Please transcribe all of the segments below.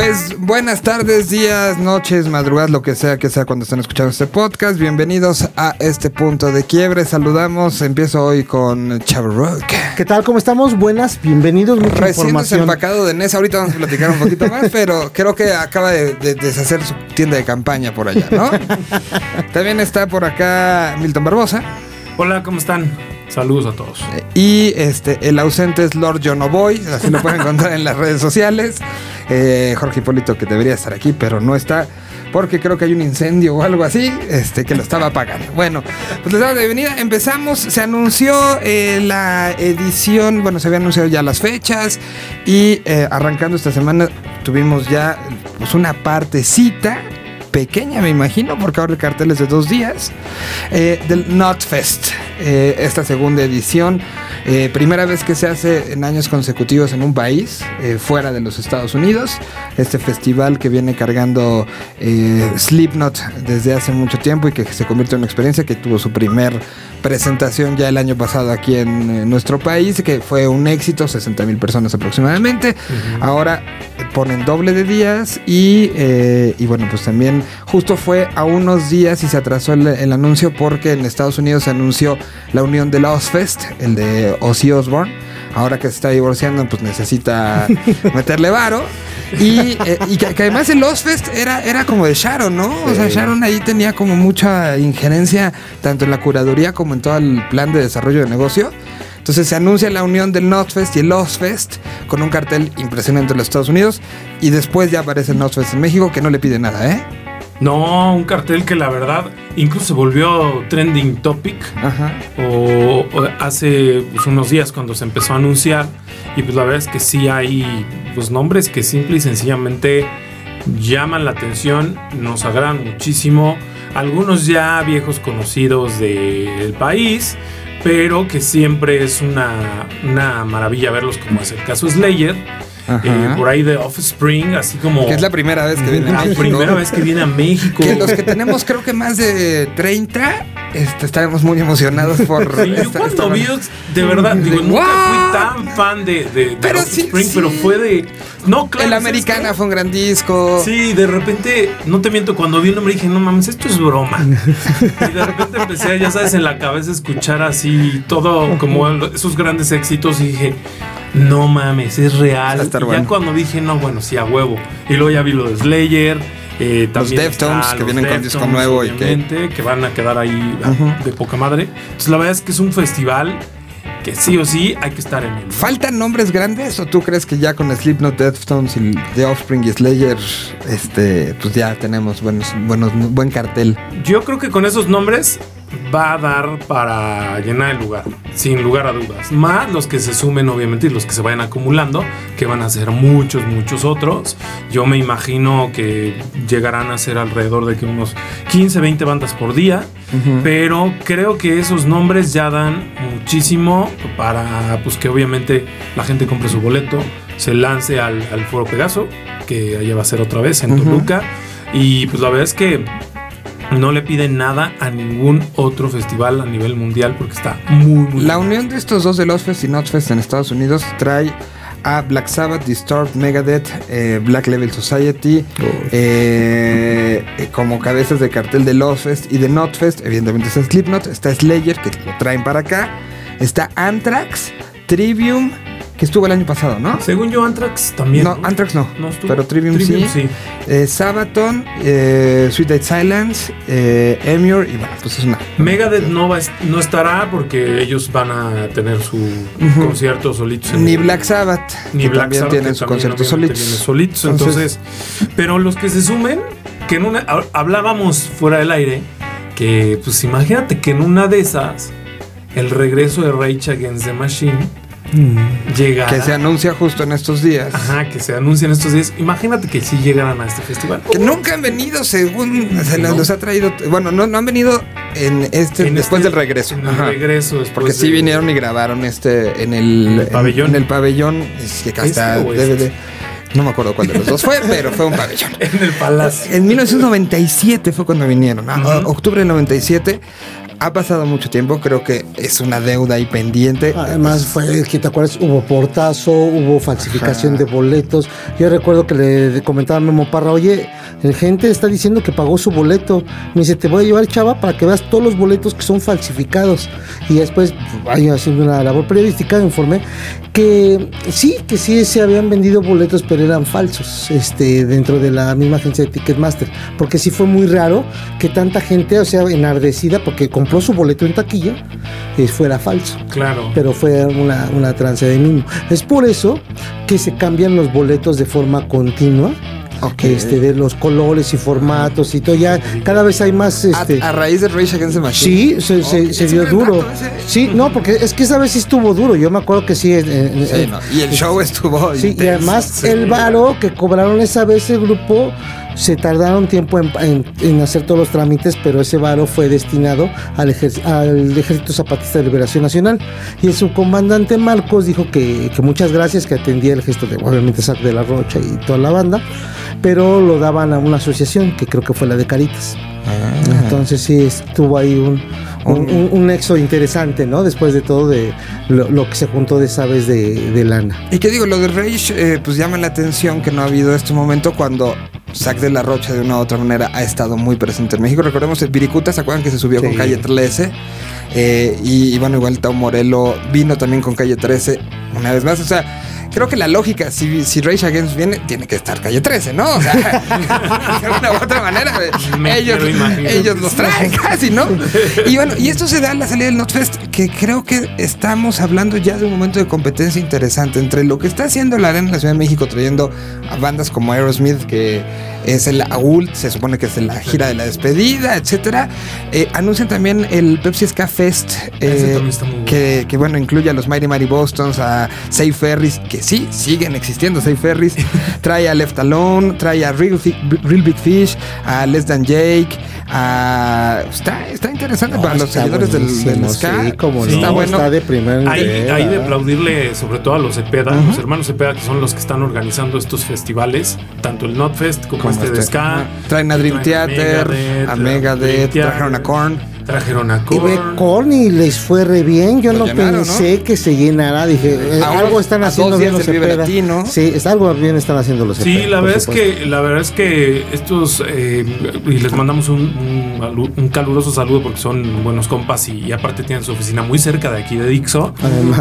Pues buenas tardes, días, noches, madrugadas, lo que sea que sea cuando estén escuchando este podcast. Bienvenidos a este punto de quiebre. Saludamos, empiezo hoy con Chavarrock. ¿Qué tal? ¿Cómo estamos? Buenas, bienvenidos. Mucha Recién información. desempacado de Ness, ahorita vamos a platicar un poquito más, pero creo que acaba de, de deshacer su tienda de campaña por allá, ¿no? También está por acá Milton Barbosa. Hola, ¿cómo están? Saludos a todos. Y este, el ausente es Lord John O'Boy, así lo pueden encontrar en las redes sociales. Eh, Jorge Hipólito, que debería estar aquí, pero no está, porque creo que hay un incendio o algo así, este, que lo estaba apagando. Bueno, pues les damos la bienvenida. Empezamos, se anunció eh, la edición, bueno, se habían anunciado ya las fechas, y eh, arrancando esta semana tuvimos ya pues, una partecita pequeña, me imagino, porque ahora el cartel es de dos días, eh, del Notfest, eh, esta segunda edición. Eh, primera vez que se hace en años consecutivos en un país, eh, fuera de los Estados Unidos. Este festival que viene cargando eh, Slipknot desde hace mucho tiempo y que se convierte en una experiencia que tuvo su primer presentación ya el año pasado aquí en nuestro país, que fue un éxito, 60 mil personas aproximadamente. Ahora ponen doble de días y, y bueno, pues también justo fue a unos días y se atrasó el, el anuncio porque en Estados Unidos se anunció la unión de la Ozfest, el de Ozzy Osbourne. Ahora que se está divorciando, pues necesita meterle varo. Y, eh, y que, que además el Ozfest era, era como de Sharon, ¿no? O sea, Sharon ahí tenía como mucha injerencia tanto en la curaduría como en todo el plan de desarrollo de negocio. Entonces se anuncia la unión del Notfest y el Ozfest con un cartel impresionante en los Estados Unidos y después ya aparece el Notfest en México que no le pide nada, ¿eh? No, un cartel que la verdad incluso se volvió trending topic Ajá. o, o hace pues, unos días cuando se empezó a anunciar y pues la verdad es que sí hay pues, nombres que simple y sencillamente llaman la atención, nos agradan muchísimo, algunos ya viejos conocidos del país, pero que siempre es una, una maravilla verlos como es el caso Slayer. Eh, por ahí de Offspring, así como Que es la primera vez que viene a la México. primera vez que viene a México. Que los que tenemos creo que más de 30 este, estaremos muy emocionados por Sí, yo esta cuando vi, de verdad, digo, De- nunca ¡Wow! fui tan fan de, de, de Pero sí, pero fue de. No, claro. El ¿sabes Americana fue un gran disco. Sí, de repente, no te miento, cuando vi el nombre dije, no mames, esto es broma. y de repente empecé, ya sabes, en la cabeza a escuchar así todo como esos grandes éxitos y dije, no mames, es real. Estar bueno. ya cuando dije, no, bueno, sí, a huevo. Y luego ya vi lo de Slayer. eh, también Deftones, está que los vienen con disco Deftones, nuevo y que- que... van a quedar ahí ah, de poca madre. Entonces, la verdad es que es un festival que sí o sí hay que estar en él. ¿no? ¿Faltan nombres grandes o tú crees que ya con Slipknot, Deftones y The Offspring y Slayer, este, pues ya tenemos buenos, buenos, buen cartel? Yo creo que con esos nombres va a dar para llenar el lugar, sin lugar a dudas. Más los que se sumen, obviamente, y los que se vayan acumulando, que van a ser muchos, muchos otros. Yo me imagino que llegarán a ser alrededor de que unos 15, 20 bandas por día. Pero creo que esos nombres ya dan muchísimo para pues que obviamente la gente compre su boleto, se lance al, al Foro Pegaso, que allá va a ser otra vez en. Toluca. Y pues la verdad es que no le piden nada a ningún otro festival a nivel mundial porque está muy, muy La bien. unión de estos dos, de Ozfest y Notfest en Estados Unidos, trae a Black Sabbath, Disturbed, Megadeth, eh, Black Level Society, eh, eh, como cabezas de cartel de Ozfest y de Notfest. Evidentemente está Slipknot, está Slayer, que lo traen para acá, está Anthrax, Trivium, que estuvo el año pasado, ¿no? Según yo, Anthrax también. No, Anthrax no, No estuvo. pero Trivium, Trivium sí. sí. Eh, Sabaton, eh, Sweet Dead Silence, eh, Emure, y bueno, pues es una. Megadeth no, va, no estará porque ellos van a tener su concierto solitos. Ni Black Sabbath, ni que Black también Sabbath, tienen que su también concierto solitos. solitos. Entonces- Entonces, pero los que se sumen, que en una ha- hablábamos fuera del aire, que pues imagínate que en una de esas, el regreso de Rage Against the Machine llega. Que se anuncia justo en estos días. Ajá, que se anuncian estos días. Imagínate que sí llegaran a este festival. Que nunca han venido según se No. los ha traído. Bueno, no, no han venido en este En después este- del regreso. En el Ajá. regreso Porque sí de- vinieron y grabaron este en el, En el pabellón. En, el pabellón. Es que acá ¿Este está o este? DVD. No me acuerdo cuál de los dos fue, pero fue un pabellón. En el palacio. En 1997 fue cuando vinieron, ¿no? octubre del 97. Ha pasado mucho tiempo, creo que es una deuda ahí pendiente. Además, fue que te acuerdas, hubo portazo, hubo falsificación de boletos. Yo recuerdo que le comentaba a Memo Parra, oye, la gente está diciendo que pagó su boleto. Me dice, te voy a llevar, chava, para que veas todos los boletos que son falsificados. Y después, vaya haciendo una labor periodística, informé que sí, que sí se habían vendido boletos, pero eran falsos, este, dentro de la misma agencia de Ticketmaster. Porque sí fue muy raro que tanta gente, o sea, enardecida, porque compró su boleto en taquilla, eh, fuera falso. Claro. Pero fue una, una trance de mismo. Es por eso que se cambian los boletos de forma continua Okay. Este, de los colores y formatos y todo. Ya cada vez hay más. Este, a, raíz de Rage Against the Machine. Sí, se, se, dio duro. Sí, no, porque es que esa vez sí estuvo duro. Yo me acuerdo que sí. Eh, eh, y el show estuvo. Sí, y además el varo que cobraron esa vez el grupo se tardaron tiempo en, hacer todos los trámites, pero ese varo fue destinado al, al, Ejército Zapatista de Liberación Nacional. Y el subcomandante Marcos dijo que, muchas gracias, que atendía el gesto de, obviamente, Sac de la Rocha y toda la banda, pero lo daban a una asociación que creo que fue la de Caritas. Ah. Entonces sí, estuvo ahí un, un, nexo interesante, ¿no? Después de todo de lo, que se juntó de esa vez de, lana. Y que digo, lo de Rage, eh, pues llama la atención que no ha habido este momento cuando Sac de la Rocha de una u otra manera ha estado muy presente en México. Recordemos el Viricuta, ¿se acuerdan que se subió con Calle 13? Eh, y, y, bueno, igual Tao Morelo vino también con Calle 13 una vez más. O sea, creo que la lógica, si, si Rage Against viene, tiene que estar calle 13, ¿no? O sea, de una u otra manera, ellos, ellos los traen casi, ¿no? Y bueno, y esto se da en la salida del Notfest, que creo que estamos hablando ya de un momento de competencia interesante entre lo que está haciendo la Arena en la Ciudad de México, trayendo a bandas como Aerosmith, que es el AULT, se supone que es la gira de la despedida, etcétera. Eh, anuncian también el Pepsi Ska Fest, eh, que, que, bueno, incluye a los Mighty Mighty Bostons, a Safe Ferries, que sí, siguen existiendo Safe Ferries. trae a Left Alone, trae a Real, Big Fish, a Less Than Jake, a... Está, está interesante para los seguidores del, ska. Sí, como está bueno. Está de primer hay, hay, de aplaudirle sobre todo a los Cepeda, los hermanos Cepeda, que son los que están organizando estos festivales, tanto el Notfest como, como este, de este. ska. Traen a Dream Theater, a Megadeth, trajeron a Korn. Trajeron a Korn. Y Korn y les fue re bien. Yo no pensé que se llenara. Dije, eh, algo están haciendo bien los Cepeda. Sí, es algo bien están haciendo los Sí, la verdad, es que, la verdad es que estos, eh, y les mandamos un, un, caluroso saludo porque son buenos compas y, aparte tienen su oficina muy cerca de aquí de Dixo.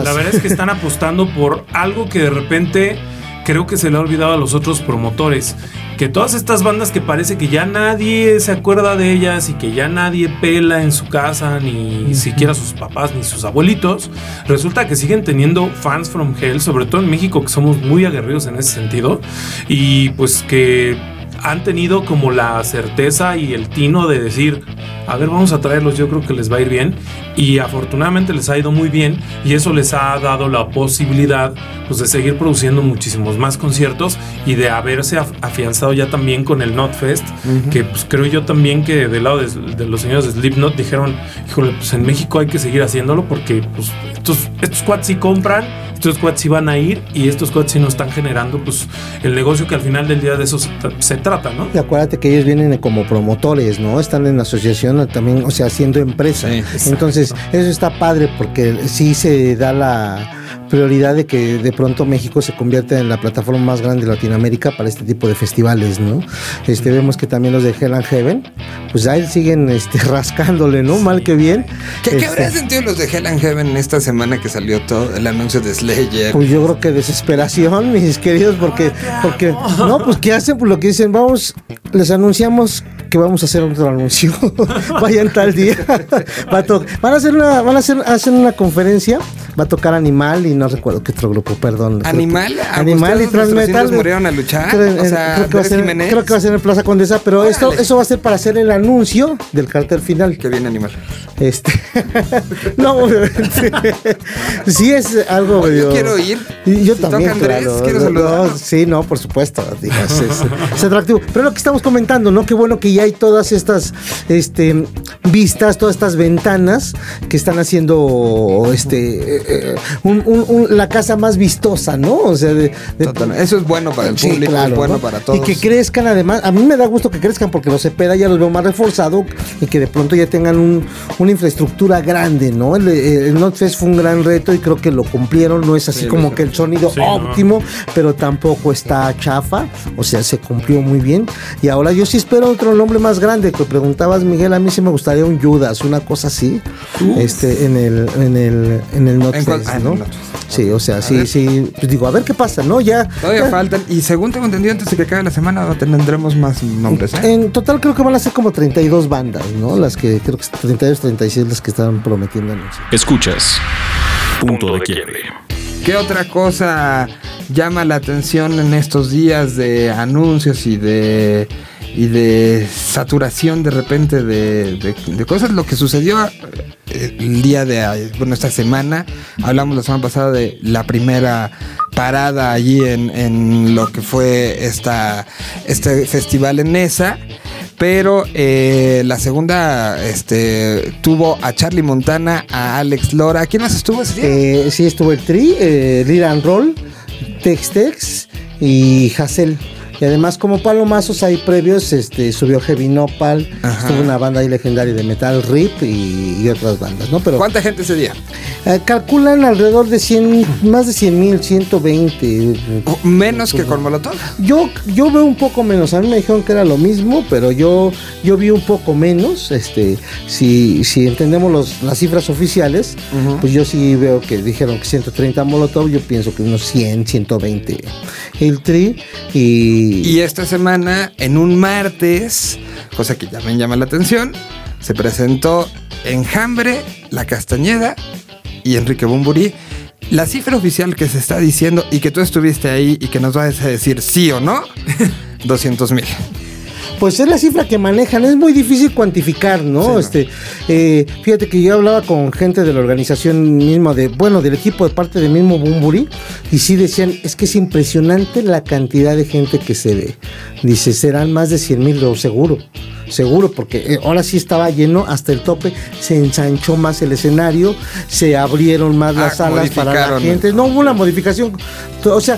La verdad es que están apostando por algo que de repente creo que se le ha olvidado a los otros promotores. Que todas estas bandas que parece que ya nadie se acuerda de ellas y que ya nadie pela en su casa, ni siquiera sus papás ni sus abuelitos, resulta que siguen teniendo fans from hell, sobre todo en México, que somos muy aguerridos en ese sentido. Y pues que han tenido como la certeza y el tino de decir, a ver, vamos a traerlos, yo creo que les va a ir bien. Y afortunadamente les ha ido muy bien y eso les ha dado la posibilidad pues, de seguir produciendo muchísimos más conciertos y de haberse afianzado ya también con el Notfest, que pues creo yo también que del lado de, los señores de Slipknot dijeron, híjole, pues en México hay que seguir haciéndolo porque pues estos, estos quads sí compran, estos squads sí van a ir y estos squads sí nos están generando pues el negocio que al final del día de eso se, trata, ¿no? Y acuérdate que ellos vienen como promotores, ¿no? Están en asociación también, o sea, haciendo empresa. Entonces, eso está padre porque sí se da la prioridad de que de pronto México se convierta en la plataforma más grande de Latinoamérica para este tipo de festivales, ¿no? Este, vemos que también los de Hell and Heaven, pues ahí siguen este, rascándole, ¿no? Mal que bien. ¿Qué, ¿qué habrían este, sentido los de Hell and Heaven esta semana que salió todo el anuncio de Slayer? Pues yo creo que desesperación, mis queridos, porque, porque no, pues ¿qué hacen? Pues lo que dicen, vamos, les anunciamos que vamos a hacer otro anuncio. Vayan tal día. van a hacer una, van a hacer, hacer una conferencia va a tocar Animal y no recuerdo qué otro grupo, perdón. ¿Animal? Animal y Transmetal. murieron a luchar? Creo, o sea, creo, que va a ser, creo, que va a ser, en Plaza Condesa, pero esto, eso va a ser para hacer el anuncio del cartel final. Que viene Animal. Este. no, obviamente. sí es algo. Yo quiero ir. Y yo también, claro. Quiero saludar. sí, no, por supuesto. es, es, atractivo. Pero lo que estamos comentando, ¿no? Qué bueno que ya hay todas estas este, vistas, todas estas ventanas que están haciendo este eh, un- un- un- la casa más vistosa, ¿no? O sea, de. Eso es bueno para el Sí, público, claro, es bueno ¿no? para todos. Y que crezcan además, a mí me da gusto que crezcan porque los Cepeda ya los veo más reforzado y que de pronto ya tengan un- una infraestructura grande, ¿no? El, el Notfest fue un gran reto y creo que lo cumplieron, no es así Sí, como que el sonido Sí, no. óptimo, pero tampoco está chafa, o sea, se cumplió muy bien. Y ahora yo sí espero otro nombre más grande, que preguntabas Miguel, a mí sí me gustaría un Judas, una cosa así, este, en el, en el, en el? Ah, en el ¿no? Sí, o sea, A sí, ver. sí, pues digo, a ver qué pasa, ¿no? Ya. Todavía ya- faltan. Y según tengo entendido, antes de que acabe la semana tendremos más nombres. ¿eh? En total creo que van a ser como 32 bandas, ¿no? Las que creo que es 32, 36 las que estaban prometiendo anunciar. Escuchas. Punto de quiebre. ¿Qué otra cosa llama la atención en estos días de anuncios y de y de saturación de repente de, cosas? Lo que sucedió eh, el día de ayer, bueno esta semana hablamos la semana pasada de la primera parada allí en, en lo que fue esta este festival en Nesa pero eh, la segunda este, tuvo a Charlie Montana, a Alex Lora. ¿Quién más estuvo ese día? Eh, sí, estuvo el Tri, eh, Lil and Roll, Tex Tex y Hassel. Y además, como palomazos ahí previos, este, subió Heavy Nopal, Ajá. estuvo una banda ahí legendaria de metal, Rip y, y otras bandas, ¿no? Pero ¿Cuánta gente ese día? eh, calculan alrededor de 100, más de 100 mil, 120. O Menos que con Molotov. Yo, yo veo un poco menos. A mí me dijeron que era lo mismo, pero yo, yo vi un poco menos. Este, si, si entendemos los- las cifras oficiales, pues yo sí veo que dijeron que 130 Molotov, yo pienso que unos 100, 120 el Tri. Y, Y esta semana, en un martes, cosa que ya me llama la atención, se presentó Enjambre, La Castañeda y Enrique Bumburi. La cifra oficial que se está diciendo y que tú estuviste ahí y que nos vas a decir sí o no, 200 mil. Pues es la cifra que manejan, es muy difícil cuantificar, ¿no? Sí, no. este, eh, fíjate que yo hablaba con gente de la organización misma, de, bueno, del equipo de parte del mismo Bumburi, y sí decían, es que es impresionante la cantidad de gente que se ve. Dice, serán más de 100 mil, seguro, seguro, porque eh, ahora sí estaba lleno hasta el tope, se ensanchó más el escenario, se abrieron más Ah, las salas para la gente. No hubo una modificación. O sea,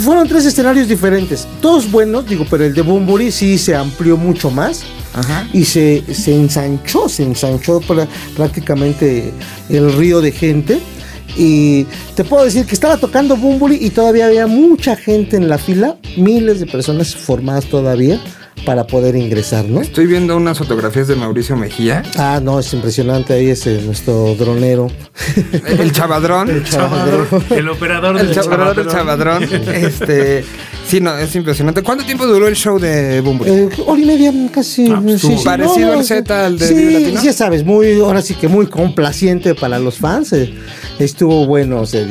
fueron tres escenarios diferentes. Todos buenos, digo, pero el de Bumburi sí se amplió mucho más. Ajá. Y se, se ensanchó, se ensanchó prácticamente el río de gente. Y te puedo decir que estaba tocando Bumburi y todavía había mucha gente en la fila, miles de personas formadas todavía para poder ingresar, ¿no? Estoy viendo unas fotografías de Mauricio Mejía, Ah, no, es impresionante, ahí es eh, nuestro dronero. el chavadrón. El Chavador, el operador El del del chavadrón. chavadrón. Este, sí, no, es impresionante. ¿Cuánto tiempo duró el show de Bumburi? Eh, hora y media casi. Ah, pues, sí, estuvo sí, parecido al Z, al de sí, Latino. sí, ya sabes, muy, ahora sí que muy complaciente para los fans. eh, estuvo bueno, o sea,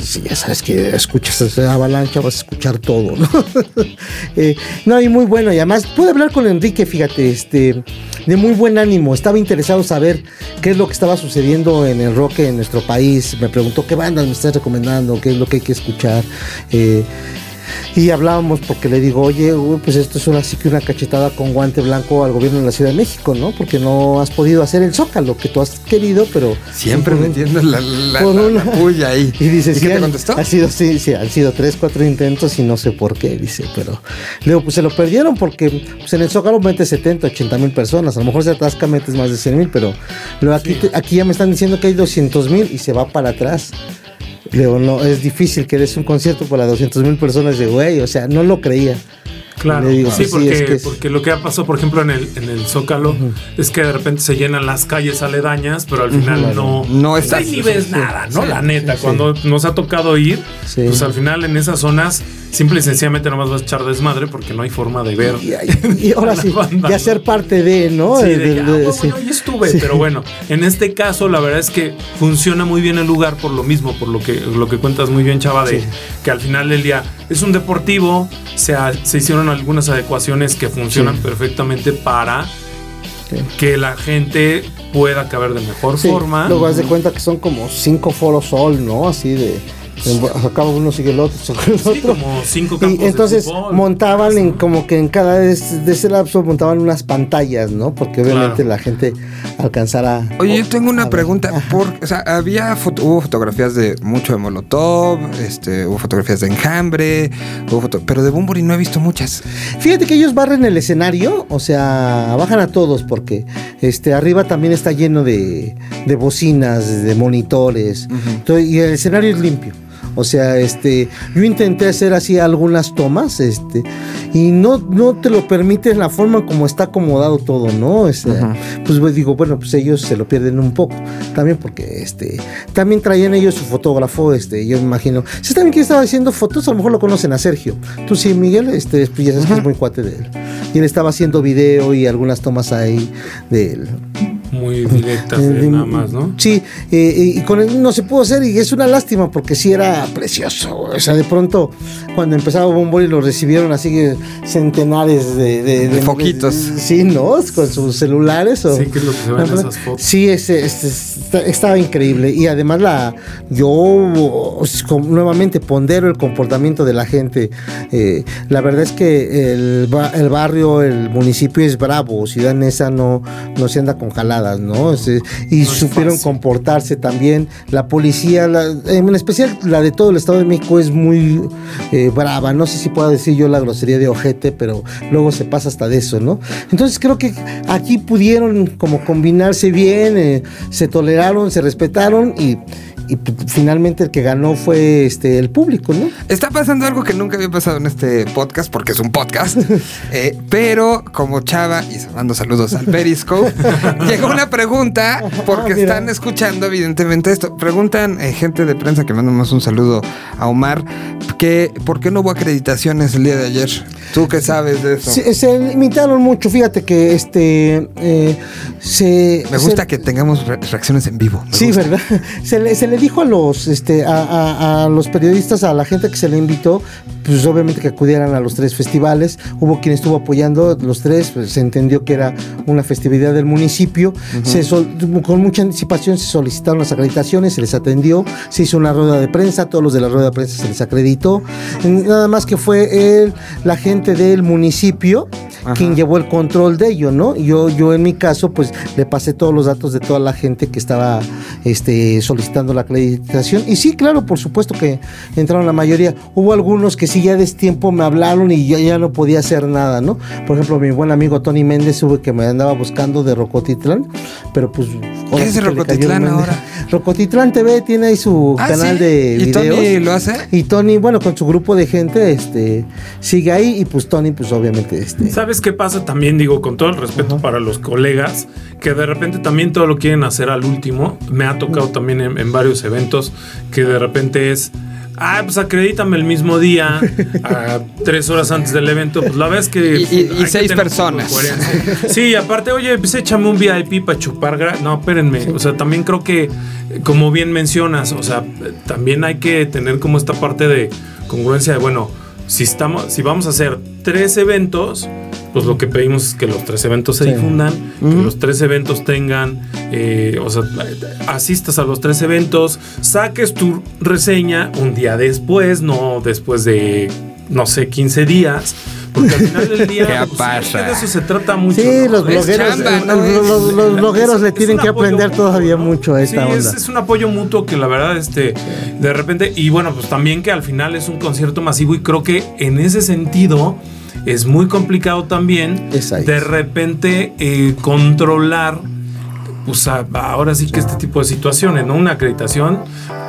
sí, ya sabes que escuchas esa avalancha, vas a escuchar todo, ¿no? Eh, no, y muy bueno, y además pude hablar con Enrique, fíjate, este, de muy buen ánimo, estaba interesado saber qué es lo que estaba sucediendo en el rock en nuestro país, me preguntó qué bandas me estás recomendando, qué es lo que hay que escuchar. eh, y hablábamos porque le digo, oye, güey, pues esto es una, así que una cachetada con guante blanco al gobierno de la Ciudad de México, ¿no? Porque no has podido hacer el zócalo que tú has querido, pero... Siempre un- metiendo la, la, una- la puya ahí. Y dice, qué sí, te contestó? Ha sido, sí, sí, han sido tres, cuatro intentos y no sé por qué, dice, pero... Le digo, pues se lo perdieron porque pues, en el Zócalo mete 70, 80 mil personas, a lo mejor se atasca, metes más de 100 mil, pero luego aquí, te- aquí ya me están diciendo que hay 200 mil y se va para atrás. Digo, no, es difícil que des un concierto para 200 mil personas de güey, o sea, no lo creía. Claro, digo, sí, porque, es que es- porque lo que ha pasado, por ejemplo, en el, en el Zócalo, es que de repente se llenan las calles aledañas, pero al final no, No pues estás- ahí ni ves nada, ¿no? sí, la neta, sí, sí. cuando nos ha tocado ir, Sí. pues al final en esas zonas, simple y sencillamente nomás vas a echar desmadre porque no hay forma de ver. Y, y- ahora sí, banda, ya ¿no? ser parte de, ¿no? Sí, De- de, de- "Ah, bueno, sí. yo estuve, Sí. pero bueno, en este caso la verdad es que funciona muy bien el lugar por lo mismo, por lo que, lo que cuentas muy bien, Chava, de que al final del día es un deportivo, se, se hicieron algunas adecuaciones que funcionan perfectamente para que la gente pueda caber de mejor forma. Luego haz de cuenta que son como cinco foros sol, ¿no? Así de Acaba uno, sigue el otro, sigue el otro. Sí, como cinco Y campos de entonces fútbol. montaban en como que en cada de, de ese lapso montaban unas pantallas, ¿no? Porque obviamente Claro. la gente alcanzara. Oye, yo tengo una pregunta. Por, o sea, había foto- hubo fotografías de mucho de Molotov, este, hubo fotografías de enjambre, hubo foto- pero de Bumburi no he visto muchas. Fíjate que ellos barren el escenario, o sea, bajan a todos porque este arriba también está lleno de, de bocinas, de monitores, Entonces, y el escenario es limpio. O sea, este, yo intenté hacer así algunas tomas, este, y no, no te lo permite la forma como está acomodado todo, ¿no? O sea, Pues pues, digo, bueno, pues ellos se lo pierden un poco, también porque, este, también traían ellos su fotógrafo, este, yo me imagino. Si también que estaba haciendo fotos, a lo mejor lo conocen a Sergio. Tú sí, Miguel, este, pues ya sabes que es muy cuate de él. Y él estaba haciendo video y algunas tomas ahí de él. Muy directas, Eh, eh, de- nada más, ¿no? Sí, eh, y con él no se pudo hacer y es una lástima porque sí era precioso. O sea, de pronto cuando empezaba Bombori lo recibieron así que centenares de, de- De foquitos. sí, ¿no? Con sus celulares. O, Sí, que es lo que se ve en esas fotos. Sí, está- estaba increíble. Y además la yo pues, nuevamente pondero el comportamiento de la gente. Eh, la verdad es que el, ba- el barrio, el municipio es bravo. Ciudad Neza no, no se anda con ¿no? Es, eh, y No supieron comportarse también. La policía, la- en especial la de todo el Estado de México es muy eh, brava. No sé si puedo decir yo la grosería de ojete, pero luego se pasa hasta de eso, ¿no? Entonces creo que aquí pudieron como combinarse bien, eh, se toleraron, se respetaron y, y finalmente el que ganó fue este el público, ¿no? Está pasando algo que nunca había pasado en este podcast, porque es un podcast. eh, pero como Chava, y mando saludos al Periscope, llegó una pregunta, porque Ah, están escuchando evidentemente esto. Preguntan eh, gente de prensa que mandamos un saludo a Omar, que ¿por qué no hubo acreditaciones el día de ayer? ¿Tú qué sabes de eso? Sí, se limitaron mucho, fíjate que este eh, se Me se- gusta que tengamos re- reacciones en vivo. me Sí, gusta. ¿verdad? Se le, se le dijo a los, este, a, a- a los periodistas, a la gente que se le invitó, pues obviamente que acudieran a los tres festivales. Hubo quien estuvo apoyando los tres, pues, se entendió que era una festividad del municipio. se sol- con mucha anticipación se solicitaron las acreditaciones, se les atendió, se hizo una rueda de prensa, todos los de la rueda de prensa se les acreditó. Nada más que fue el, la gente del municipio quien llevó el control de ello, ¿no? Yo, yo en mi caso, pues le pasé todos los datos de toda la gente que estaba este, solicitando la acreditación. Y sí, claro, por supuesto que entraron la mayoría. Hubo algunos que sí ya de tiempo me hablaron y yo ya no podía hacer nada, ¿no? Por ejemplo, mi buen amigo Tony Méndez hubo que me andaba buscando de Rocotitlán, pero pues... ahora es Rocotitlán ahora? Rocotitlán TV tiene ahí su Ah, canal ¿sí? de ¿Y Tony videos. lo hace? Y Tony, bueno, con su grupo de gente, este, sigue ahí y pues Tony, pues obviamente, este... ¿Sabes qué pasa también? Digo, con todo el respeto para los colegas, que de repente también todo lo quieren hacer al último. Me ha tocado también en, en varios eventos que de repente es. Ah, pues acredítame el mismo día, a tres horas antes del evento. Pues la vez que. Y- y- y que seis personas. Sí, aparte, oye, pues échame un VIP para chupar. gra- No, espérenme. O sea, también creo que, como bien mencionas, o sea, también hay que tener como esta parte de congruencia de, bueno, si estamos, si vamos a hacer tres eventos, pues lo que pedimos es que los tres eventos se Sí. difundan, que los tres eventos tengan, eh, o sea, asistas a los tres eventos, saques tu reseña un día después, no después de, no sé, 15 días. Porque al final del día ¿Qué pues, pasa? de eso se trata mucho. Sí, ¿no? los blogueros, chamba, eh, ¿no? los, los- los blogueros le es tienen un que apoyo aprender mutuo, todavía ¿no? mucho a esta Sí, onda. Es, es un apoyo mutuo que la verdad, este, de repente, y bueno, pues también que al final es un concierto masivo y creo que en ese sentido es muy complicado también de repente eh, controlar. Pues ahora sí que este tipo de situaciones, ¿no? Una acreditación,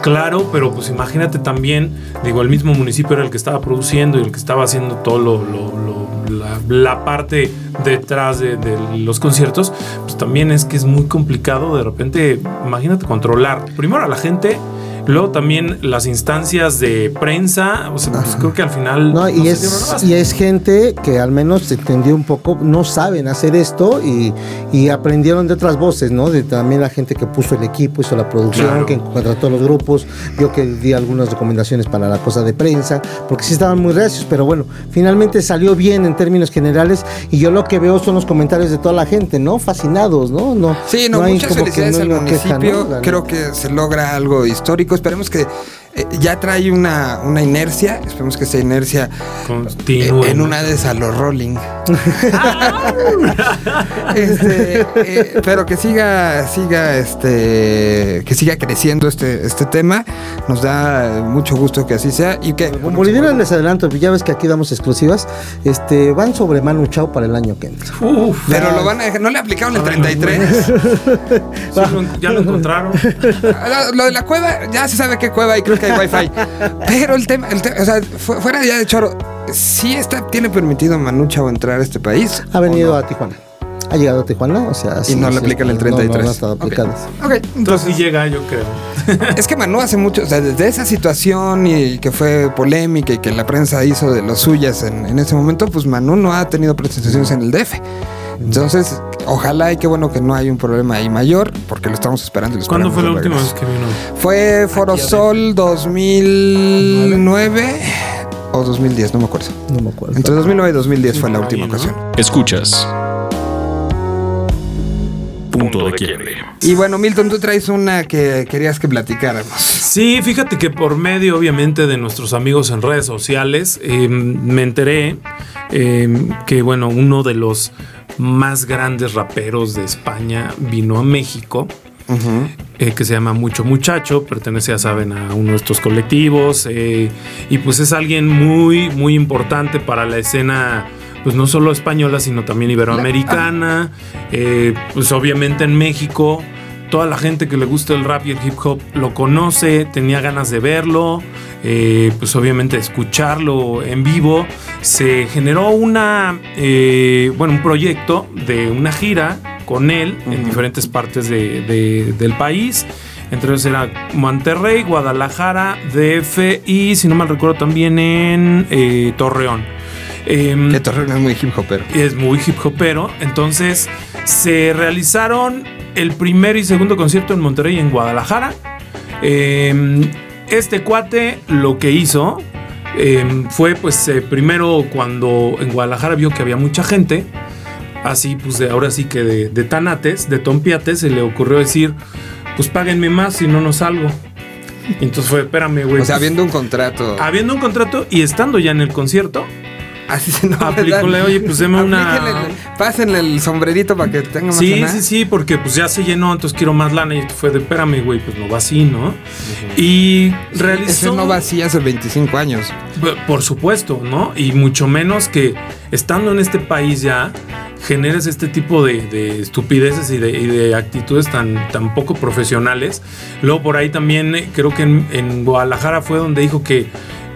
claro, pero pues imagínate también, digo, el mismo municipio era el que estaba produciendo y el que estaba haciendo todo lo, lo- lo- la, la parte detrás de, de los conciertos, pues también es que es muy complicado de repente, imagínate controlar primero a la gente, luego también las instancias de prensa, o sea, pues creo que al final... No, y, es, y es gente que al menos se entendió un poco, no saben hacer esto y, y aprendieron de otras voces, ¿no? De también la gente que puso el equipo, hizo la producción, Claro. que contrató los grupos, yo que di algunas recomendaciones para la cosa de prensa, porque sí estaban muy reacios, pero bueno, finalmente salió bien en términos generales y yo lo que veo son los comentarios de toda la gente, ¿no? Fascinados, ¿no? no Sí, no, hay muchas como que felicidades no al queja, municipio. ¿no? Creo que se logra algo histórico. Esperemos que ya trae una, una inercia. Esperemos que esa inercia eh, Continúe. en una de esas los rolling. Este, eh, pero que siga, siga, este, que siga creciendo este, este tema. Nos da mucho gusto que así sea y que Como les adelanto, ya ves que aquí damos exclusivas. Este, van sobre Manu Chao para el año que entra. Uf, pero lo van a dejar- no le aplicaron el Ay, no, 33. sí lo- ya lo encontraron. Lo, lo de la cueva, ya se sabe qué cueva y creo que hay wifi. Pero el tema, el te- o sea, fu- fuera ya de choro, sí está, tiene permitido Manu Chao entrar a este país. Ha venido a Tijuana. Ha llegado a Tijuana, o sea... Y no le aplican el no, 33. No, no, ha estado aplicado. Ok, Entonces entonces sí llega, yo creo. es que Manu hace mucho, o sea, desde esa situación y que fue polémica y que la prensa hizo de los suyas en, en ese momento, pues Manu no ha tenido presentaciones en el DF. Entonces, ojalá y qué bueno que no hay un problema ahí mayor, porque lo estamos esperando. y lo ¿Cuándo fue la última vez que vino? Fue Forosol 2009 o 2010, no me acuerdo. No me acuerdo. Entre 2009 y 2010 fue la última ahí, ¿no? ocasión. Escuchas. Punto de quiebre. Y bueno, Milton, tú traes una que querías que platicáramos. Sí, fíjate que por medio, obviamente, de nuestros amigos en redes sociales, eh, me enteré eh, que, bueno, uno de los más grandes raperos de España vino a México. eh, que se llama Mucho Muchacho, pertenece, ya saben, a uno de estos colectivos, eh, y pues es alguien muy, muy importante para la escena, pues no solo española, sino también iberoamericana, eh, pues obviamente en México, toda la gente que le gusta el rap y el hip hop lo conoce, tenía ganas de verlo, eh, pues obviamente escucharlo en vivo, se generó una, eh, bueno, un proyecto de una gira con él en diferentes partes de- de- del país. Entre ellos era Monterrey, Guadalajara, DF y, si no mal recuerdo, también en eh, Torreón. Em, Que Torreón es muy hip hopero. es muy hip hopero. Entonces se realizaron el primer y segundo concierto en Monterrey y en Guadalajara. Eh, este cuate lo que hizo eh, fue pues eh, primero cuando en Guadalajara vio que había mucha gente. Así pues de ahora sí que de, de tanates, de tompiates, se le ocurrió decir pues páguenme más si no no salgo. Entonces fue, espérame, güey. O sea, pues, habiendo un contrato. habiendo un contrato y estando ya en el concierto, Así se no oye, pues deme una- Pásenle el sombrerito para que tenga más Sí, lana. sí, sí, porque pues ya se llenó, entonces quiero más lana. Y fue de, espérame, güey, pues no va así, ¿no? Y realizó... Ese no va así hace 25 años. Por supuesto, ¿no? Y mucho menos que estando en este país ya generes este tipo de, de estupideces y de, y de actitudes tan, tan poco profesionales. Luego por ahí también eh, creo que en, en Guadalajara fue donde dijo que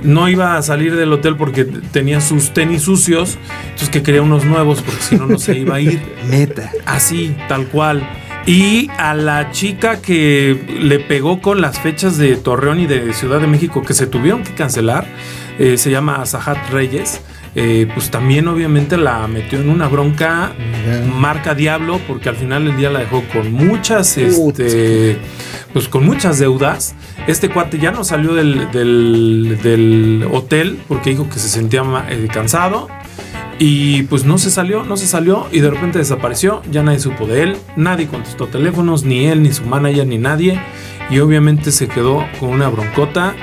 no iba a salir del hotel porque tenía sus tenis sucios, entonces que quería unos nuevos porque si no, no se iba a ir. Neta. Así, tal cual. Y a la chica que le pegó con las fechas de Torreón y de Ciudad de México que se tuvieron que cancelar, eh, se llama Sahat Reyes. eh, pues también obviamente la metió en una bronca marca diablo porque al final del día la dejó con muchas este pues con muchas deudas. Este cuate ya no salió del, del- del hotel porque dijo que se sentía eh, cansado y pues no se salió, no se salió y de repente desapareció, ya nadie supo de él, nadie contestó teléfonos, ni él, ni su manager, ni nadie. Y obviamente se quedó con una broncota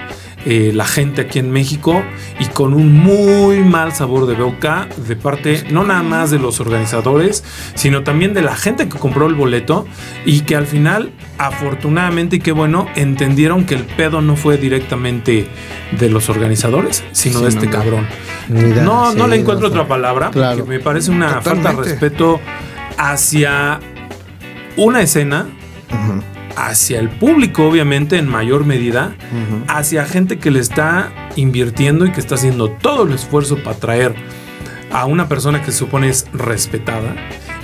eh, la gente aquí en México y con un muy mal sabor de boca de parte no nada más de los organizadores, sino también de la gente que compró el boleto y que al final, afortunadamente y qué bueno, entendieron que el pedo no fue directamente de los organizadores, sino Sí, de este no, cabrón. Mira, No, no le encuentro no, otra palabra. Claro. porque me parece una falta de respeto hacia una escena, hacia el público, obviamente, en mayor medida, hacia gente que le está invirtiendo y que está haciendo todo el esfuerzo para traer a una persona que se supone es respetada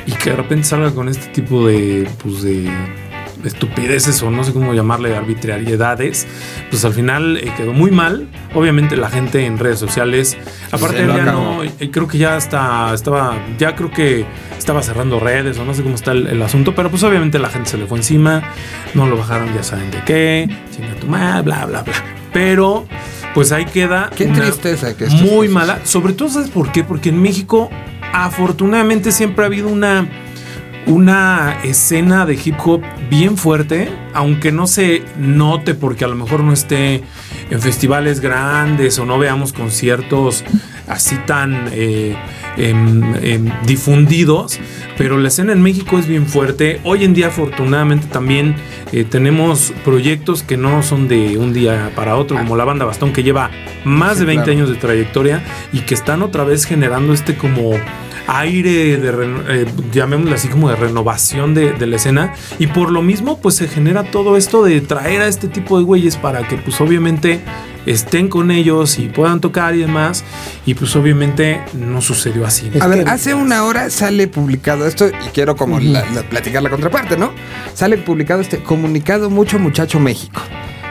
y que de repente salga con este tipo de, pues de estupideces o no sé cómo llamarle arbitrariedades, pues al final eh, quedó muy mal. Obviamente la gente en redes sociales, aparte él lo ya no, eh, creo que ya está, estaba, ya creo que estaba cerrando redes o no sé cómo está el, el asunto, pero pues obviamente la gente se le fue encima, no lo bajaron, ya saben de qué, chinga tu madre, bla, bla, bla. Pero pues ahí queda Qué una tristeza que muy mala, sobre todo ¿sabes por qué? Porque en México afortunadamente siempre ha habido una una escena de hip hop bien fuerte, aunque no se note porque a lo mejor no esté en festivales grandes o no veamos conciertos así tan eh, em, em, difundidos, pero la escena en México es bien fuerte. Hoy en día afortunadamente también eh, tenemos proyectos que no son de un día para otro, como la banda Bastón que lleva más de 20 años de trayectoria y que están otra vez generando este como aire de, eh, llamémoslo así como de renovación de, de, la escena y por lo mismo pues se genera todo esto de traer a este tipo de güeyes para que pues obviamente estén con ellos y puedan tocar y demás y pues obviamente no sucedió así. A ver, hace una hora sale publicado esto y quiero como la, la, platicar la contraparte, ¿no? Sale publicado este comunicado Mucho Muchacho México.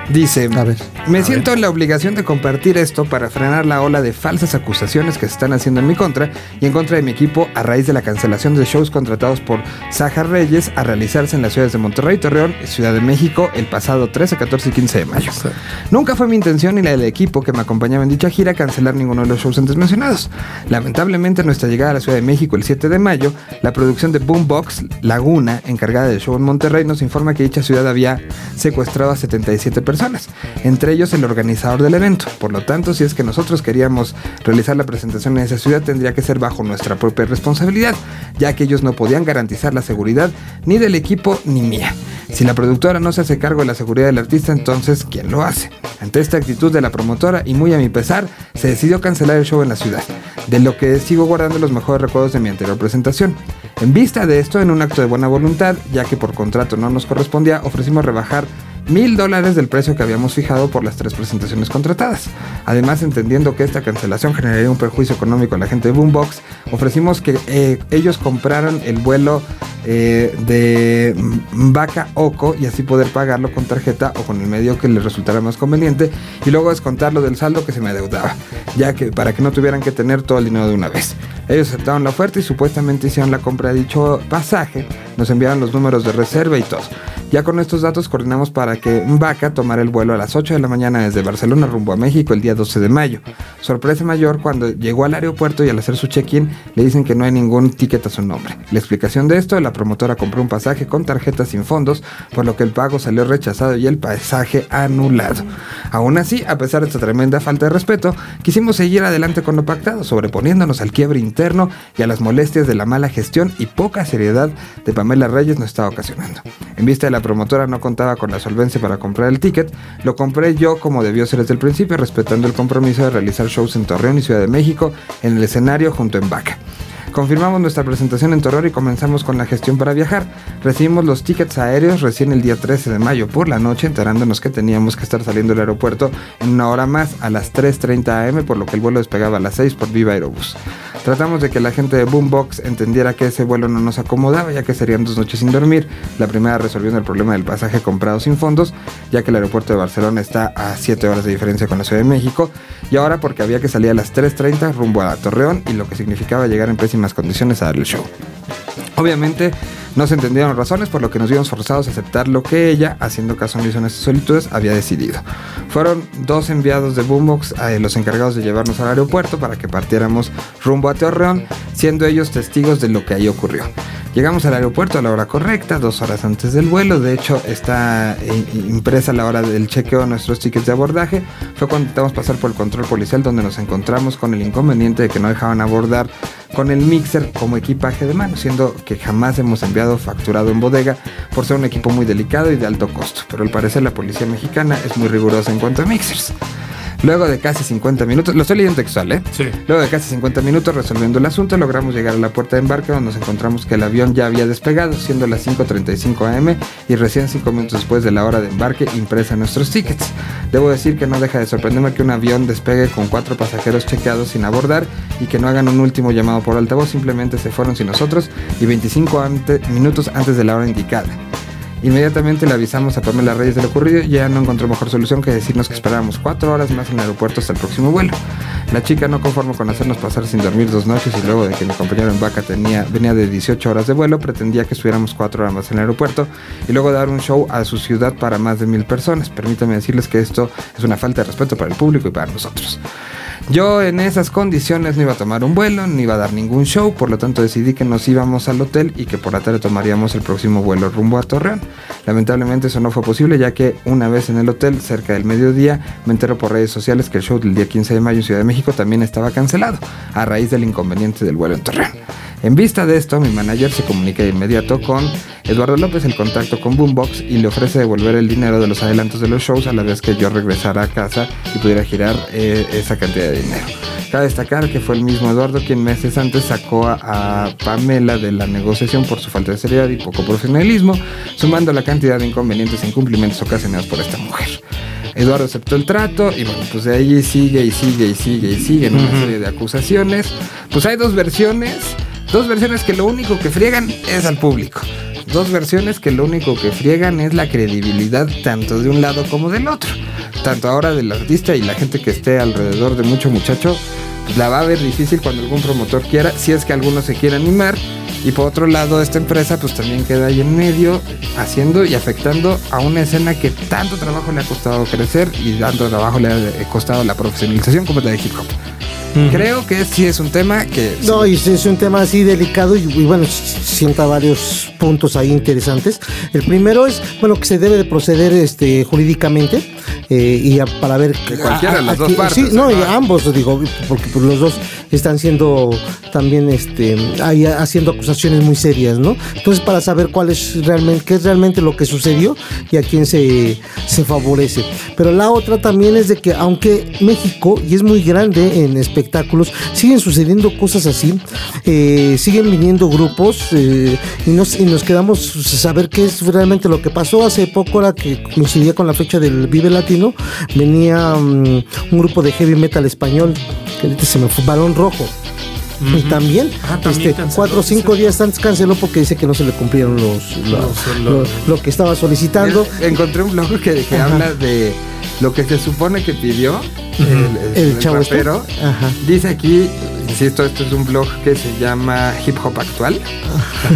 Dice, A ver. me A siento en la obligación de compartir esto para frenar la ola de falsas acusaciones que se están haciendo en mi contra y en contra de mi equipo a raíz de la cancelación de shows contratados por Saja Reyes a realizarse en las ciudades de Monterrey, Torreón y Ciudad de México el pasado 13, 14 y 15 de mayo. Nunca fue mi intención ni la del equipo que me acompañaba en dicha gira cancelar ninguno de los shows antes mencionados. Lamentablemente, nuestra llegada a la Ciudad de México el 7 de mayo, la producción de Boombox Laguna, encargada del show en Monterrey, nos informa que dicha ciudad había secuestrado a 77 personas, entre ellos el organizador del evento. Por lo tanto, si es que nosotros queríamos realizar la presentación en esa ciudad, tendría que ser bajo nuestra propia responsabilidad, ya que ellos no podían garantizar la seguridad ni del equipo ni mía. Si la productora no se hace cargo de la seguridad del artista, entonces ¿quién lo hace? Ante esta actitud de la promotora y muy a mi pesar, se decidió cancelar el show en la ciudad, de lo que sigo guardando los mejores recuerdos de mi anterior presentación. En vista de esto, en un acto de buena voluntad, ya que por contrato no nos correspondía, ofrecimos rebajar mil dólares del precio que habíamos fijado por las tres presentaciones contratadas. Además, entendiendo que esta cancelación generaría un perjuicio económico a la gente de Boombox, ofrecimos que eh, ellos compraran el vuelo eh, de Vaca Oco y así poder pagarlo con tarjeta o con el medio que les resultara más conveniente y luego descontarlo del saldo que se me adeudaba, ya que para que no tuvieran que tener todo el dinero de una vez. Ellos aceptaron la oferta y supuestamente hicieron la compra de dicho pasaje, nos enviaron los números de reserva y todo. Ya con estos datos coordinamos para que Vaca tomara el vuelo a las 8 de la mañana desde Barcelona rumbo a México el día 12 de mayo. Sorpresa mayor cuando llegó al aeropuerto y al hacer su check-in le dicen que no hay ningún ticket a su nombre. La explicación de esto, la promotora compró un pasaje con tarjeta sin fondos, por lo que el pago salió rechazado y el pasaje anulado. Aún así, a pesar de esta tremenda falta de respeto, quisimos seguir adelante con lo pactado, sobreponiéndonos al quiebre interno y a las molestias de la mala gestión y poca seriedad de Pamela Reyes nos estaba ocasionando. En vista de la promotora no contaba con la solvencia para comprar el ticket, lo compré yo como debió ser desde el principio, respetando el compromiso de realizar shows en Torreón y Ciudad de México en el escenario junto en Vaca. Confirmamos nuestra presentación en Torreón y comenzamos con la gestión para viajar. Recibimos los tickets aéreos recién el día 13 de mayo por la noche, enterándonos que teníamos que estar saliendo del aeropuerto en una hora más a las 3.30 am, por lo que el vuelo despegaba a las 6 por Viva Aerobús. Tratamos de que la gente de Boombox entendiera que ese vuelo no nos acomodaba, ya que serían dos noches sin dormir. La primera resolviendo el problema del pasaje comprado sin fondos, ya que el aeropuerto de Barcelona está a 7 horas de diferencia con la Ciudad de México, y ahora porque había que salir a las 3.30 rumbo a Torreón y lo que significaba llegar en pésimas condiciones a dar el show. Obviamente no se entendieron razones por lo que nos vimos forzados a aceptar lo que ella, haciendo caso omiso en estas solicitudes, había decidido. Fueron dos enviados de Boombox a los encargados de llevarnos al aeropuerto para que partiéramos rumbo a Torreón, siendo ellos testigos de lo que ahí ocurrió. Llegamos al aeropuerto a la hora correcta, dos horas antes del vuelo. De hecho, está eh, impresa la hora del chequeo de nuestros tickets de abordaje. Fue cuando intentamos pasar por el control policial donde nos encontramos con el inconveniente de que no dejaban abordar con el mixer como equipaje de mano, siendo que jamás hemos enviado facturado en bodega por ser un equipo muy delicado y de alto costo. Pero al parecer la policía mexicana es muy rigurosa en cuanto a mixers. Luego de casi 50 minutos, lo estoy leyendo textual, ¿eh? Sí. Luego de casi 50 minutos resolviendo el asunto, logramos llegar a la puerta de embarque donde nos encontramos que el avión ya había despegado, siendo las 5.35 am y recién 5 minutos después de la hora de embarque impresa en nuestros tickets. Debo decir que no deja de sorprenderme que un avión despegue con cuatro pasajeros chequeados sin abordar y que no hagan un último llamado por altavoz, simplemente se fueron sin nosotros y 25 ante- minutos antes de la hora indicada. Inmediatamente le avisamos a Pamela Reyes de lo ocurrido y ella no encontró mejor solución que decirnos que esperáramos cuatro horas más en el aeropuerto hasta el próximo vuelo. La chica no conforme con hacernos pasar sin dormir dos noches y luego de que mi compañero en vaca tenía, venía de 18 horas de vuelo, pretendía que estuviéramos cuatro horas más en el aeropuerto y luego dar un show a su ciudad para más de mil personas. Permítame decirles que esto es una falta de respeto para el público y para nosotros. Yo en esas condiciones no iba a tomar un vuelo, ni iba a dar ningún show, por lo tanto decidí que nos íbamos al hotel y que por la tarde tomaríamos el próximo vuelo rumbo a Torreón. Lamentablemente eso no fue posible ya que una vez en el hotel, cerca del mediodía, me entero por redes sociales que el show del día 15 de mayo en Ciudad de México también estaba cancelado, a raíz del inconveniente del vuelo en Torreón. En vista de esto, mi manager se comunica de inmediato con Eduardo López, el contacto con Boombox, y le ofrece devolver el dinero de los adelantos de los shows a la vez que yo regresara a casa y pudiera girar eh, esa cantidad de dinero. Cabe destacar que fue el mismo Eduardo quien meses antes sacó a, a Pamela de la negociación por su falta de seriedad y poco profesionalismo, sumando la cantidad de inconvenientes e incumplimientos ocasionados por esta mujer. Eduardo aceptó el trato y bueno, pues de ahí sigue y sigue y sigue y sigue en una serie de acusaciones. Pues hay dos versiones, dos versiones que lo único que friegan es al público. Dos versiones que lo único que friegan es la credibilidad tanto de un lado como del otro. Tanto ahora del artista y la gente que esté alrededor de mucho muchacho, la va a ver difícil cuando algún promotor quiera, si es que alguno se quiere animar. Y por otro lado, esta empresa pues también queda ahí en medio, haciendo y afectando a una escena que tanto trabajo le ha costado crecer y tanto trabajo le ha costado la profesionalización como la de hip hop. Creo que sí es un tema que... No, y es un tema así delicado y, y bueno, sienta varios puntos ahí interesantes. El primero es, bueno, que se debe de proceder este, jurídicamente eh, y a- para ver... De cualquiera de las dos partes, Sí, no, y ambos, digo, porque pues, los dos están siendo también, este, ahí haciendo acusaciones muy serias, ¿no? Entonces, para saber cuál es realmente, qué es realmente lo que sucedió y a quién se, se favorece. Pero la otra también es de que, aunque México, y es muy grande en espectáculos, siguen sucediendo cosas así, eh, siguen viniendo grupos eh, y, nos, y nos quedamos saber qué es realmente lo que pasó. Hace poco, ahora que coincidía con la fecha del Vive Latino, venía mm, un grupo de heavy metal español, que se me fue, Balón Rojo. Y también, Ah, también este, canceló, cuatro o cinco días antes canceló porque dice que no se le cumplieron los, lo, Los- lo- lo- lo que estaba solicitando. Encontré un blog que, habla de lo que se supone que pidió el, El chavo este. rapero. Ajá. Dice aquí, insisto, esto es un blog que se llama Hip Hop Actual.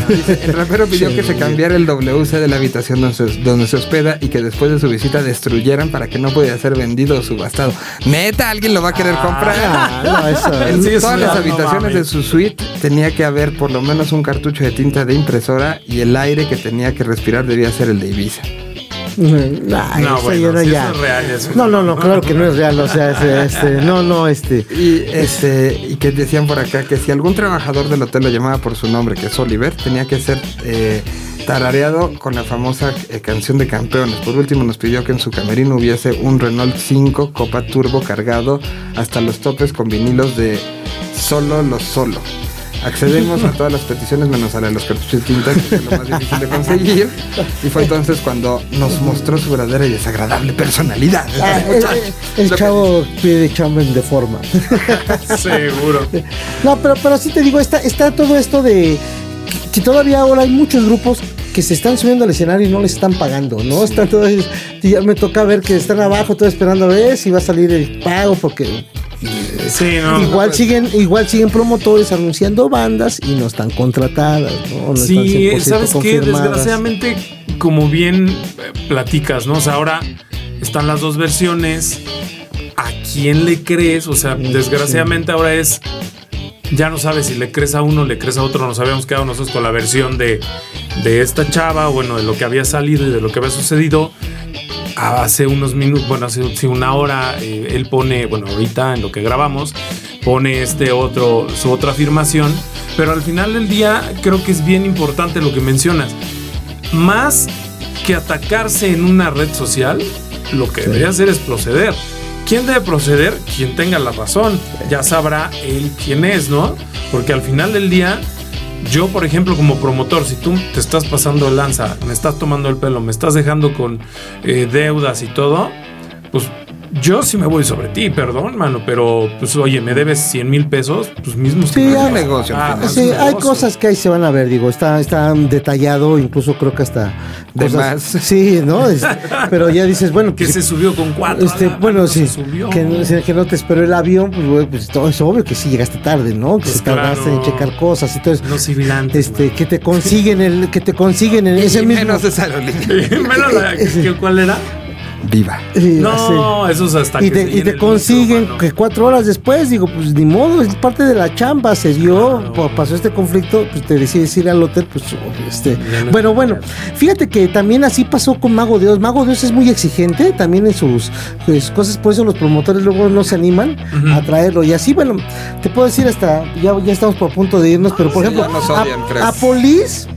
Dice, el rapero pidió que se cambiara el WC de la habitación donde se, donde se hospeda y que después de su visita destruyeran para que no pudiera ser vendido o subastado. Neta, alguien lo va a querer comprar. Ah, no, eso- En Sí, todas las habitaciones de su suite tenía que haber por lo menos un cartucho de tinta de impresora y el aire que tenía que respirar debía ser el de Ibiza. Ay, No, bueno, ya no, si ya. eso es real, eso No, no, no, claro que no es real. O sea, este, este, no, no, este. Y este y que decían por acá que si algún trabajador del hotel lo llamaba por su nombre, que es Oliver, tenía que ser eh, tarareado con la famosa eh, canción de campeones. Por último nos pidió que en su camerino hubiese un Renault 5 Copa Turbo cargado hasta los topes con vinilos de solo los solo. Accedemos a todas las peticiones menos a la de los cartuchos de tinta, que fue lo más difícil de conseguir. Y fue entonces cuando nos mostró su verdadera y desagradable personalidad. Ah, el, el Lo que- chavo pide chamba de forma. Seguro. No, pero, pero sí te digo, está, está todo esto de que, que todavía ahora hay muchos grupos que se están subiendo al escenario y no les están pagando, ¿no? Están todos, ya me toca ver que están abajo, todo esperando a ver si va a salir el pago, porque Sí, no. igual siguen, igual siguen promotores anunciando bandas y no están contratadas, ¿no? No están Sí, 100% ¿sabes qué? Desgraciadamente, como bien eh, platicas, ¿no? O sea, ahora están las dos versiones. ¿A quién le crees? O sea, desgraciadamente ahora es. Ya no sabes si le crees a uno, le crees a otro. Nos habíamos quedado nosotros con la versión de, de esta chava, bueno, de lo que había salido y de lo que había sucedido. Hace unos minutos, bueno, hace una hora, eh, él pone, bueno, ahorita en lo que grabamos, pone este otro, su otra afirmación. Pero al final del día, creo que es bien importante lo que mencionas. Más que atacarse en una red social, lo que debería hacer es proceder. ¿Quién debe proceder? Quien tenga la razón. Ya sabrá él quién es, ¿no? Porque al final del día, yo, por ejemplo, como promotor, si tú te estás pasando el lanza, me estás tomando el pelo, me estás dejando con eh, deudas y todo, pues yo sí me voy sobre ti, perdón, mano, pero pues oye, me debes 100 mil pesos, pues mismo Sí, hay- negocio. Ah, final. es Sí, hay cosas que ahí se van a ver, digo, está, está detallado, incluso creo que hasta De cosas- más. Sí, ¿no? Es- pero ya dices, bueno, que pues, se subió con cuatro. este, bueno, no sí, se subió. que, no, que no te esperó el avión, pues, pues todo es obvio que sí llegaste tarde, ¿no? Que Pues tardaste en checar cosas, entonces, No civilantes. este, que te consiguen el, que te consiguen en Y ese mismo, menos esa aerolínea. Menos la- que- ¿Cuál era? Viva. Sí, No, así. eso es hasta y que te, se y te consiguen que cuatro horas después, digo, pues ni modo, es parte de la chamba, se dio, Claro. pa- pasó este conflicto, pues te decides ir al hotel, pues este. No- Bueno, bueno, fíjate que también así pasó con Mago Dios. Mago Dios es muy exigente también en sus, sus cosas, por eso los promotores luego no se animan a traerlo. Y así, bueno, te puedo decir hasta, ya, ya estamos por punto de irnos, pero por Sí, ejemplo, ya nos odian, a, a Polis.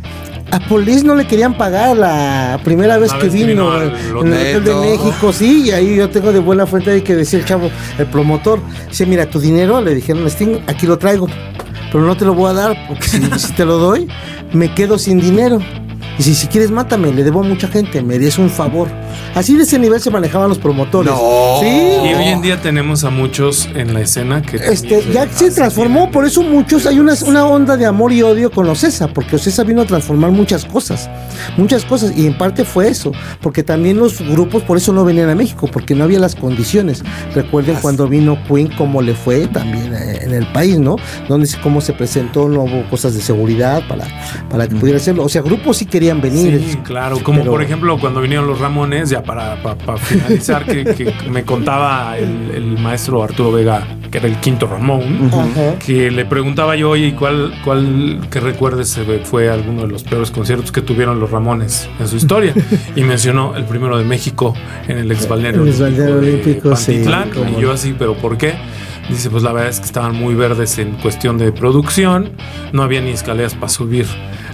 A Polis no le querían pagar la primera vez, que, vez que vino, en el hotel. De. México, sí, y ahí yo tengo de buena fuente ahí que decía el chavo, el promotor, dice, mira, tu dinero, le dijeron a Sting, aquí lo traigo, pero no te lo voy a dar, porque si, si te lo doy, me quedo sin dinero. Y si, si quieres, mátame, le debo a mucha gente, me des un favor. Así de ese nivel se manejaban los promotores. No. Sí. Y hoy en día tenemos a muchos en la escena que. Este, ya se transformó, bien. por eso muchos, hay una, una onda de amor y odio con Ocesa, porque Ocesa vino a transformar muchas cosas, muchas cosas, y en parte fue eso, porque también los grupos por eso no venían a México, porque no había las condiciones. Recuerden cuando vino Queen, cómo le fue también eh, en el país, ¿no? Donde se- cómo se presentó, no hubo cosas de seguridad para, para que pudiera hacerlo. O sea, grupos sí querían venir. Sí, claro. Como Pero- por ejemplo cuando vinieron los Ramones, ya para, para, para finalizar, que, que me contaba el, el maestro Arturo Vega, que era el quinto Ramón, Ajá. que le preguntaba yo, oye, ¿y cuál, cuál que recuerdes eh, fue alguno de los peores conciertos que tuvieron los Ramones en su historia? y mencionó el primero de México en el ex balneario El ex balneario de olímpico, sí, y yo así, ¿pero por qué? Dice, pues la verdad es que estaban muy verdes en cuestión de producción, no había ni escaleras para subir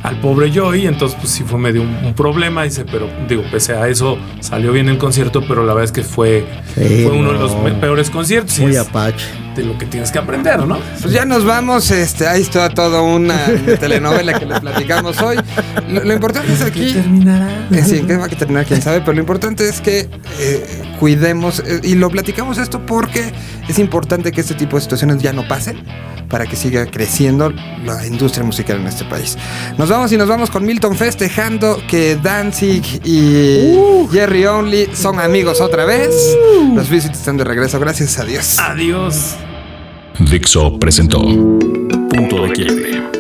al pobre Joey, entonces pues sí fue medio un, un problema, dice, pero digo, pese a eso salió bien el concierto, pero la verdad es que fue, Sí, fue uno de los peores conciertos Muy apache. De lo que tienes que aprender, ¿no? Pues ya nos vamos, este, ahí está toda una telenovela que les platicamos hoy. Lo, lo importante es aquí. Eh, sí, ¿en qué va a terminar? Quién sabe, pero lo importante es que eh, cuidemos eh, y lo platicamos esto porque es importante que este tipo de situaciones ya no pasen para que siga creciendo la industria musical en este país. Nos vamos y nos vamos con Milton festejando que Danzig y Jerry Only son amigos otra vez. Los Visits están de regreso, gracias a Dios. Adiós. Dixo presentó Punto de Quiebre.